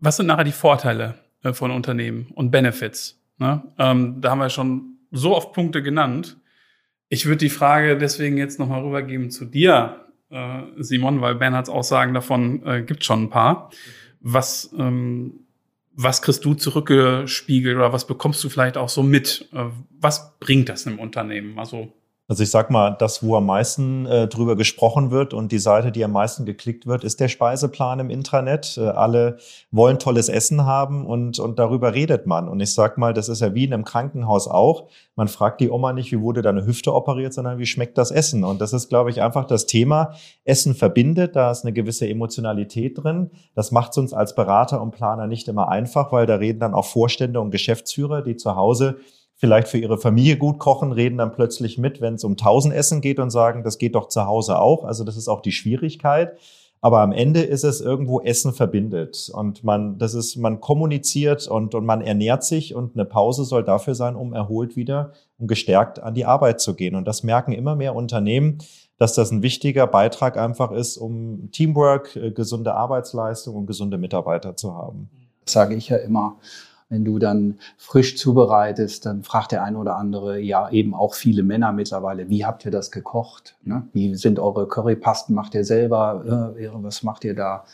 was sind nachher die Vorteile äh, von Unternehmen und Benefits? Ne? Ähm, da haben wir schon so oft Punkte genannt. Ich würde die Frage deswegen jetzt nochmal rübergeben zu dir, äh, Simon, weil Bernhards Aussagen davon äh, gibt schon ein paar. Was, ähm, was kriegst du zurückgespiegelt oder was bekommst du vielleicht auch so mit? Äh, was bringt das im Unternehmen? Also also ich sag mal, das, wo am meisten äh, drüber gesprochen wird und die Seite, die am meisten geklickt wird, ist der Speiseplan im Intranet. Äh, alle wollen tolles Essen haben und, und darüber redet man. Und ich sag mal, das ist ja wie in einem Krankenhaus auch. Man fragt die Oma nicht, wie wurde deine Hüfte operiert, sondern wie schmeckt das Essen? Und das ist, glaube ich, einfach das Thema. Essen verbindet, da ist eine gewisse Emotionalität drin. Das macht es uns als Berater und Planer nicht immer einfach, weil da reden dann auch Vorstände und Geschäftsführer, die zu Hause vielleicht für ihre Familie gut kochen, reden dann plötzlich mit, wenn es um tausend Essen geht und sagen, das geht doch zu Hause auch. Also das ist auch die Schwierigkeit. Aber am Ende ist es irgendwo Essen verbindet und man, das ist, man kommuniziert und, und man ernährt sich und eine Pause soll dafür sein, um erholt wieder und gestärkt an die Arbeit zu gehen. Und das merken immer mehr Unternehmen, dass das ein wichtiger Beitrag einfach ist, um Teamwork, äh, gesunde Arbeitsleistung und gesunde Mitarbeiter zu haben. Das sage ich ja immer. Wenn du dann frisch zubereitest, dann fragt der eine oder andere, ja eben auch viele Männer mittlerweile, wie habt ihr das gekocht? Ne? Wie sind eure Currypasten? Macht ihr selber? Äh, was macht ihr da?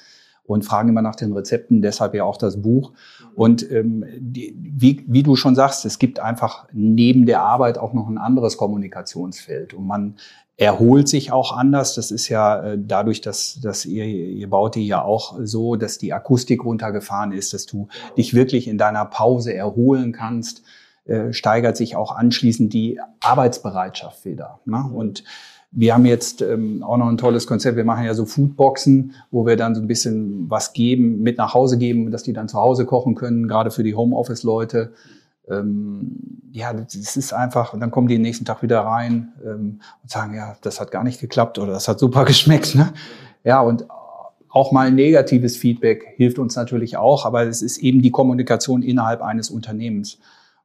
Und fragen immer nach den Rezepten, deshalb ja auch das Buch. Und ähm, die, wie, wie du schon sagst, es gibt einfach neben der Arbeit auch noch ein anderes Kommunikationsfeld. Und man erholt sich auch anders. Das ist ja äh, dadurch, dass, dass ihr, ihr baut die ja auch so, dass die Akustik runtergefahren ist, dass du dich wirklich in deiner Pause erholen kannst, äh, steigert sich auch anschließend die Arbeitsbereitschaft wieder. Ne? Und wir haben jetzt ähm, auch noch ein tolles Konzept. Wir machen ja so Foodboxen, wo wir dann so ein bisschen was geben, mit nach Hause geben, dass die dann zu Hause kochen können, gerade für die Homeoffice-Leute ähm, ja, das ist einfach, und dann kommen die nächsten Tag wieder rein ähm, und sagen, ja, das hat gar nicht geklappt oder das hat super geschmeckt. Ne? Ja, und auch mal negatives Feedback hilft uns natürlich auch, aber es ist eben die Kommunikation innerhalb eines Unternehmens.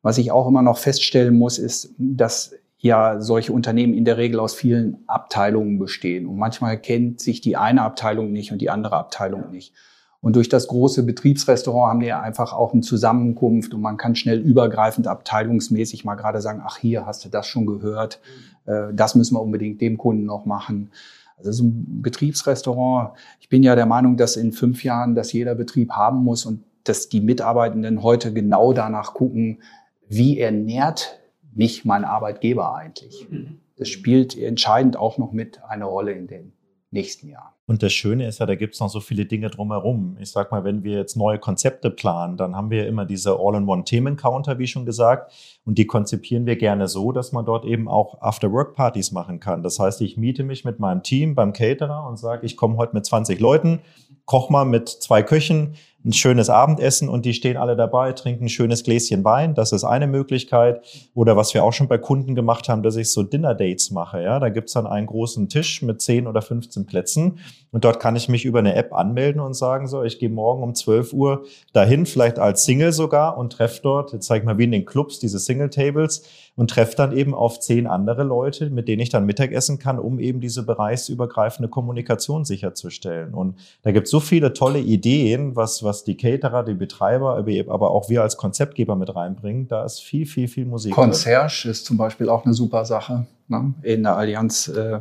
Was ich auch immer noch feststellen muss, ist, dass ja solche Unternehmen in der Regel aus vielen Abteilungen bestehen. Und manchmal kennt sich die eine Abteilung nicht und die andere Abteilung nicht. Und durch das große Betriebsrestaurant haben wir einfach auch eine Zusammenkunft und man kann schnell übergreifend abteilungsmäßig mal gerade sagen, ach hier hast du das schon gehört, äh, das müssen wir unbedingt dem Kunden noch machen. Also so ein Betriebsrestaurant, ich bin ja der Meinung, dass in fünf Jahren das jeder Betrieb haben muss und dass die Mitarbeitenden heute genau danach gucken, wie ernährt mich mein Arbeitgeber eigentlich. Mhm. Das spielt entscheidend auch noch mit eine Rolle in den nächsten Jahren. Und das Schöne ist ja, da gibt es noch so viele Dinge drumherum. Ich sag mal, wenn wir jetzt neue Konzepte planen, dann haben wir immer diese All-in-One-Themen-Counter, wie schon gesagt. Und die konzipieren wir gerne so, dass man dort eben auch After-Work-Partys machen kann. Das heißt, ich miete mich mit meinem Team beim Caterer und sage, ich komme heute mit 20 Leuten, koch mal mit zwei Köchen, ein schönes Abendessen und die stehen alle dabei, trinken ein schönes Gläschen Wein. Das ist eine Möglichkeit. Oder was wir auch schon bei Kunden gemacht haben, dass ich so Dinner-Dates mache. Ja, da gibt's dann einen großen Tisch mit 10 oder 15 Plätzen und dort kann ich mich über eine App anmelden und sagen so, ich gehe morgen um 12 Uhr dahin, vielleicht als Single sogar und treffe dort, jetzt zeige ich mal wie in den Clubs, diese Single-Tables und treffe dann eben auf zehn andere Leute, mit denen ich dann Mittagessen kann, um eben diese bereichsübergreifende Kommunikation sicherzustellen. Und da gibt es so viele tolle Ideen, was, was die Caterer, die Betreiber, aber auch wir als Konzeptgeber mit reinbringen. Da ist viel, viel, viel Musik. Concierge drin. ist zum Beispiel auch eine super Sache. Ne? In der Allianz äh,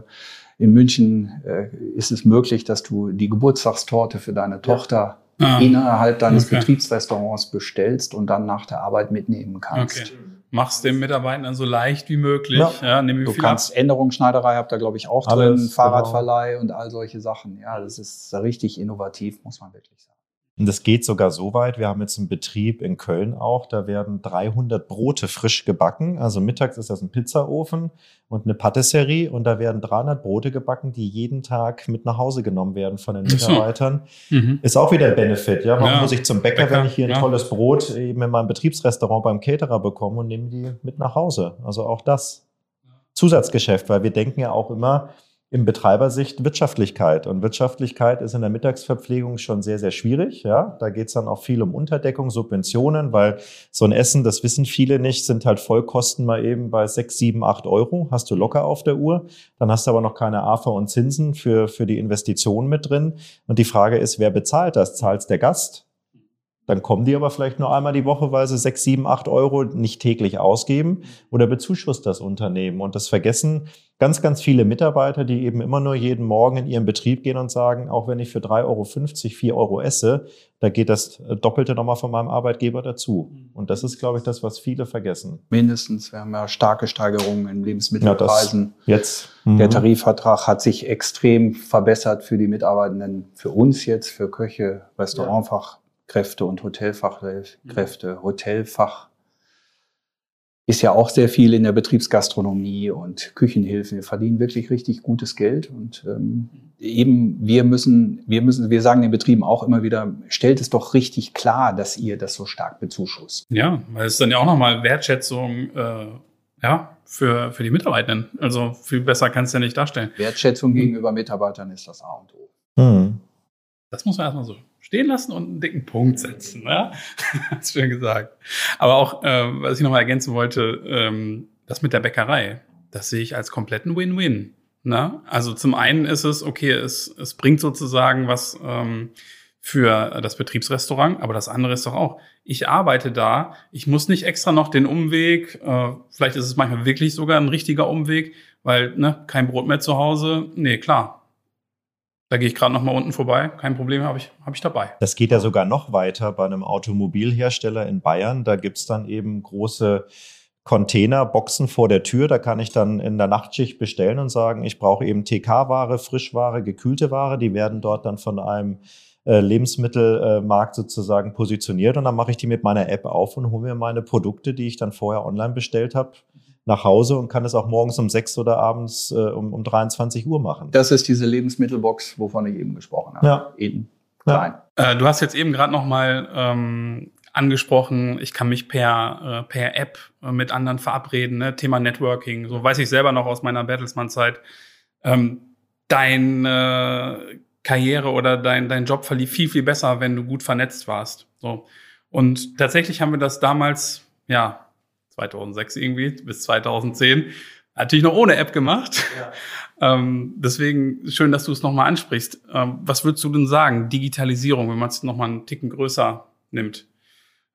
in München äh, ist es möglich, dass du die Geburtstagstorte für deine Tochter ah, innerhalb deines okay. Betriebsrestaurants bestellst und dann nach der Arbeit mitnehmen kannst. Okay machst dem Mitarbeitern so leicht wie möglich. Ja. Ja, du kannst ab. Änderungsschneiderei, habt ihr glaube ich auch Alles, drin, genau. Fahrradverleih genau. und all solche Sachen. Ja, das ist richtig innovativ, muss man wirklich sagen. Und das geht sogar so weit. Wir haben jetzt einen Betrieb in Köln auch. Da werden 300 Brote frisch gebacken. Also mittags ist das ein Pizzaofen und eine Patisserie. Und da werden 300 Brote gebacken, die jeden Tag mit nach Hause genommen werden von den Mitarbeitern. Mhm. Ist auch wieder ein Benefit. Ja, warum ja. muss ich zum Bäcker, Bäcker, wenn ich hier ein ja. tolles Brot eben in meinem Betriebsrestaurant beim Caterer bekomme und nehme die mit nach Hause? Also auch das Zusatzgeschäft, weil wir denken ja auch immer, im Betreibersicht Wirtschaftlichkeit. Und Wirtschaftlichkeit ist in der Mittagsverpflegung schon sehr, sehr schwierig. Ja, da geht es dann auch viel um Unterdeckung, Subventionen, weil so ein Essen, das wissen viele nicht, sind halt Vollkosten mal eben bei sechs, sieben, acht Euro. Hast du locker auf der Uhr. Dann hast du aber noch keine AFA und Zinsen für, für die Investition mit drin. Und die Frage ist, wer bezahlt das? Zahlt der Gast? Dann kommen die aber vielleicht nur einmal die Woche, weil sie sechs, sieben, acht Euro nicht täglich ausgeben oder bezuschusst das Unternehmen. Und das vergessen ganz, ganz viele Mitarbeiter, die eben immer nur jeden Morgen in ihren Betrieb gehen und sagen, auch wenn ich für 3,50 Euro, 4 Euro esse, da geht das Doppelte nochmal von meinem Arbeitgeber dazu. Und das ist, glaube ich, das, was viele vergessen. Mindestens. Wir haben ja starke Steigerungen in Lebensmittelpreisen. Ja, jetzt. Mhm. Der Tarifvertrag hat sich extrem verbessert für die Mitarbeitenden, für uns jetzt, für Köche, Restaurantfach. Kräfte und Hotelfachkräfte. Mhm. Hotelfach ist ja auch sehr viel in der Betriebsgastronomie und Küchenhilfen. Wir verdienen wirklich richtig gutes Geld und ähm, eben wir müssen, wir müssen, wir sagen den Betrieben auch immer wieder, stellt es doch richtig klar, dass ihr das so stark bezuschusst. Ja, weil es dann ja auch nochmal Wertschätzung äh, ja, für, für die Mitarbeitenden. Also viel besser kannst du ja nicht darstellen. Wertschätzung gegenüber Mitarbeitern ist das A und O. Mhm. Das muss man erstmal so stehen lassen und einen dicken Punkt setzen. Ja? Hast schön gesagt. Aber auch, äh, was ich nochmal ergänzen wollte, ähm, das mit der Bäckerei, das sehe ich als kompletten Win-Win. Ne? Also zum einen ist es, okay, es, es bringt sozusagen was ähm, für das Betriebsrestaurant, aber das andere ist doch auch, ich arbeite da, ich muss nicht extra noch den Umweg, äh, vielleicht ist es manchmal wirklich sogar ein richtiger Umweg, weil ne, kein Brot mehr zu Hause. Nee, klar, da gehe ich gerade noch mal unten vorbei. Kein Problem, habe ich, hab ich dabei. Das geht ja sogar noch weiter bei einem Automobilhersteller in Bayern. Da gibt's dann eben große Containerboxen vor der Tür. Da kann ich dann in der Nachtschicht bestellen und sagen, ich brauche eben TK-Ware, Frischware, gekühlte Ware. Die werden dort dann von einem äh, Lebensmittelmarkt sozusagen positioniert und dann mache ich die mit meiner App auf und hole mir meine Produkte, die ich dann vorher online bestellt habe, nach Hause und kann es auch morgens um sechs oder abends äh, um, um 23 Uhr machen. Das ist diese Lebensmittelbox, wovon ich eben gesprochen habe. Ja. In klein. Ja. Äh, du hast jetzt eben gerade noch mal ähm, angesprochen, ich kann mich per, äh, per App äh, mit anderen verabreden, ne? Thema Networking. So weiß ich selber noch aus meiner Bertelsmann-Zeit. Ähm, deine Karriere oder dein, dein Job verlief viel, viel besser, wenn du gut vernetzt warst. So. Und tatsächlich haben wir das damals, ja, 2006 irgendwie bis 2010. Natürlich noch ohne App gemacht. Ja. Ähm, deswegen schön, dass du es nochmal ansprichst. Ähm, was würdest du denn sagen? Digitalisierung, wenn man es nochmal einen Ticken größer nimmt.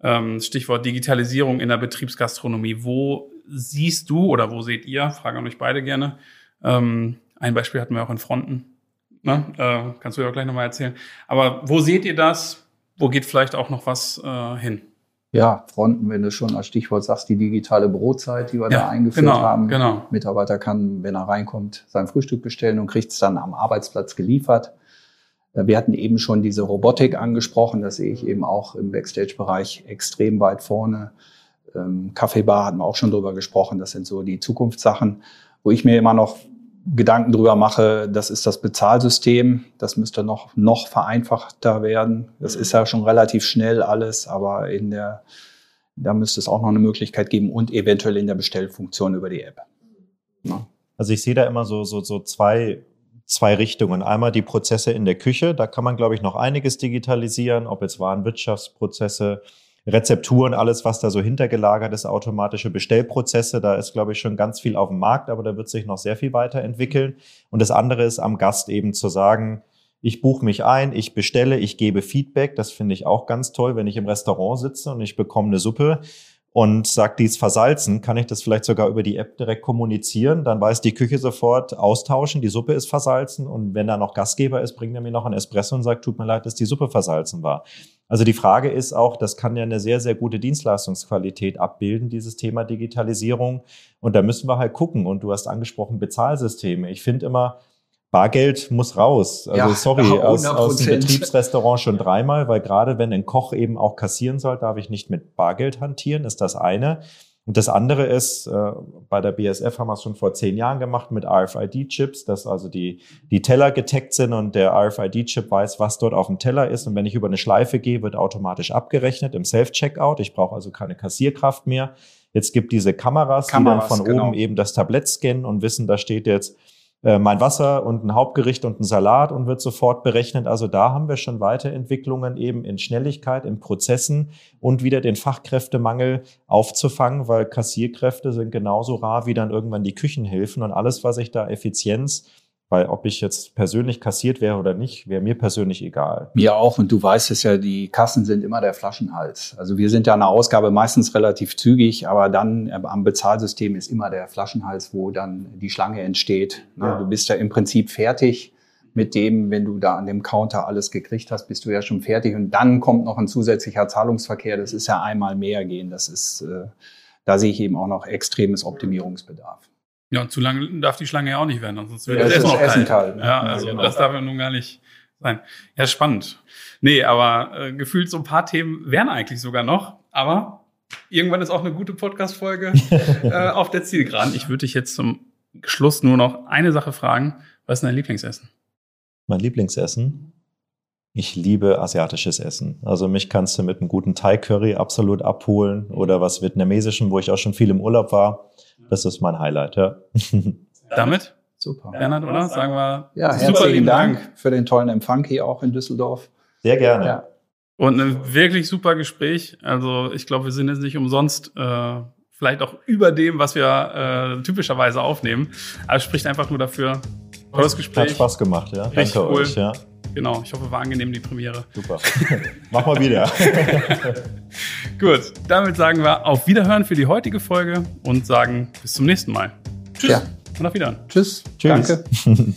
Ähm, Stichwort Digitalisierung in der Betriebsgastronomie. Wo siehst du oder wo seht ihr, frage an euch beide gerne, ähm, ein Beispiel hatten wir auch in Fronten. Ne? Äh, kannst du ja auch gleich nochmal erzählen. Aber wo seht ihr das? Wo geht vielleicht auch noch was äh, hin? Ja, Fronten, wenn du schon als Stichwort sagst, die digitale Brotzeit, die wir ja, da eingeführt genau, haben. Genau. Mitarbeiter kann, wenn er reinkommt, sein Frühstück bestellen und kriegt es dann am Arbeitsplatz geliefert. Äh, wir hatten eben schon diese Robotik angesprochen, das sehe ich eben auch im Backstage-Bereich extrem weit vorne. Ähm, Kaffeebar hatten wir auch schon drüber gesprochen, das sind so die Zukunftssachen, wo ich mir immer noch Gedanken drüber mache, das ist das Bezahlsystem. Das müsste noch, noch vereinfachter werden. Das ist ja schon relativ schnell alles, aber in der, da müsste es auch noch eine Möglichkeit geben und eventuell in der Bestellfunktion über die App. Ja. Also ich sehe da immer so, so, so zwei, zwei Richtungen. Einmal die Prozesse in der Küche, da kann man, glaube ich, noch einiges digitalisieren, ob jetzt Warenwirtschaftsprozesse, Rezepturen, alles, was da so hintergelagert ist, automatische Bestellprozesse. Da ist, glaube ich, schon ganz viel auf dem Markt, aber da wird sich noch sehr viel weiterentwickeln. Und das andere ist am Gast eben zu sagen, ich buche mich ein, ich bestelle, ich gebe Feedback. Das finde ich auch ganz toll, wenn ich im Restaurant sitze und ich bekomme eine Suppe und sagt, die ist versalzen, kann ich das vielleicht sogar über die App direkt kommunizieren. Dann weiß die Küche sofort austauschen, die Suppe ist versalzen und wenn da noch Gastgeber ist, bringt er mir noch ein Espresso und sagt, tut mir leid, dass die Suppe versalzen war. Also die Frage ist auch, das kann ja eine sehr, sehr gute Dienstleistungsqualität abbilden, dieses Thema Digitalisierung. Und da müssen wir halt gucken. Und du hast angesprochen Bezahlsysteme. Ich finde immer, Bargeld muss raus. Also ja, sorry, aus, aus dem Betriebsrestaurant schon dreimal, weil gerade wenn ein Koch eben auch kassieren soll, darf ich nicht mit Bargeld hantieren, ist das eine. Und das andere ist, äh, bei der BSF haben wir es schon vor zehn Jahren gemacht mit RFID-Chips, dass also die, die Teller getaggt sind und der RFID-Chip weiß, was dort auf dem Teller ist. Und wenn ich über eine Schleife gehe, wird automatisch abgerechnet im Self-Checkout. Ich brauche also keine Kassierkraft mehr. Jetzt gibt diese Kameras, Kameras die dann von genau. oben eben das Tablett scannen und wissen, da steht jetzt mein Wasser und ein Hauptgericht und ein Salat und wird sofort berechnet. Also da haben wir schon Weiterentwicklungen eben in Schnelligkeit, in Prozessen und wieder den Fachkräftemangel aufzufangen, weil Kassierkräfte sind genauso rar wie dann irgendwann die Küchenhilfen und alles, was ich da Effizienz weil ob ich jetzt persönlich kassiert wäre oder nicht, wäre mir persönlich egal. Mir auch. Und du weißt es ja, die Kassen sind immer der Flaschenhals. Also wir sind ja eine Ausgabe meistens relativ zügig, aber dann äh, am Bezahlsystem ist immer der Flaschenhals, wo dann die Schlange entsteht. Ne? Ja. Du bist ja im Prinzip fertig mit dem, wenn du da an dem Counter alles gekriegt hast, bist du ja schon fertig. Und dann kommt noch ein zusätzlicher Zahlungsverkehr. Das ist ja einmal mehr gehen. Das ist, äh, da sehe ich eben auch noch extremes Optimierungsbedarf. Ja, und zu lange darf die Schlange ja auch nicht werden, sonst wird ja, das Essen noch kalt. kalt ne? Ja, also ja, genau. das darf ja nun gar nicht sein. Ja, spannend. Nee, aber äh, gefühlt so ein paar Themen wären eigentlich sogar noch, aber irgendwann ist auch eine gute Podcast-Folge äh, auf der Zielgeraden. Ich würde dich jetzt zum Schluss nur noch eine Sache fragen. Was ist dein Lieblingsessen? Mein Lieblingsessen? Ich liebe asiatisches Essen. Also mich kannst du mit einem guten Thai-Curry absolut abholen oder was Vietnamesischem, wo ich auch schon viel im Urlaub war. Das ist mein Highlight, ja. Damit? Super. Bernhard, oder? Sagen wir. Ja, herzlichen Dank, Dank für den tollen Empfang hier auch in Düsseldorf. Sehr gerne. Ja. Und ein wirklich super Gespräch. Also ich glaube, wir sind jetzt nicht umsonst äh, vielleicht auch über dem, was wir äh, typischerweise aufnehmen. Aber es spricht einfach nur dafür. Tolles Gespräch. Hat Spaß gemacht, ja. Richtig Danke cool. euch, ja. Genau, ich hoffe, war angenehm die Premiere. Super. Mach mal wieder. Gut, damit sagen wir auf Wiederhören für die heutige Folge und sagen bis zum nächsten Mal. Tschüss ja. und auf Wiederhören. Tschüss. Tschüss. Danke.